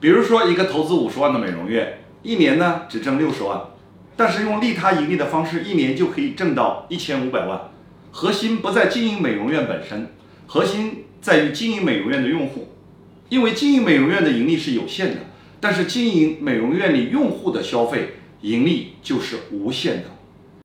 比如说一个投资五十万的美容院一年呢只挣六十万但是用利他盈利的方式一年就可以挣到一千五百万。核心不在经营美容院本身核心在于经营美容院的用户。因为经营美容院的盈利是有限的但是经营美容院里用户的消费盈利就是无限的。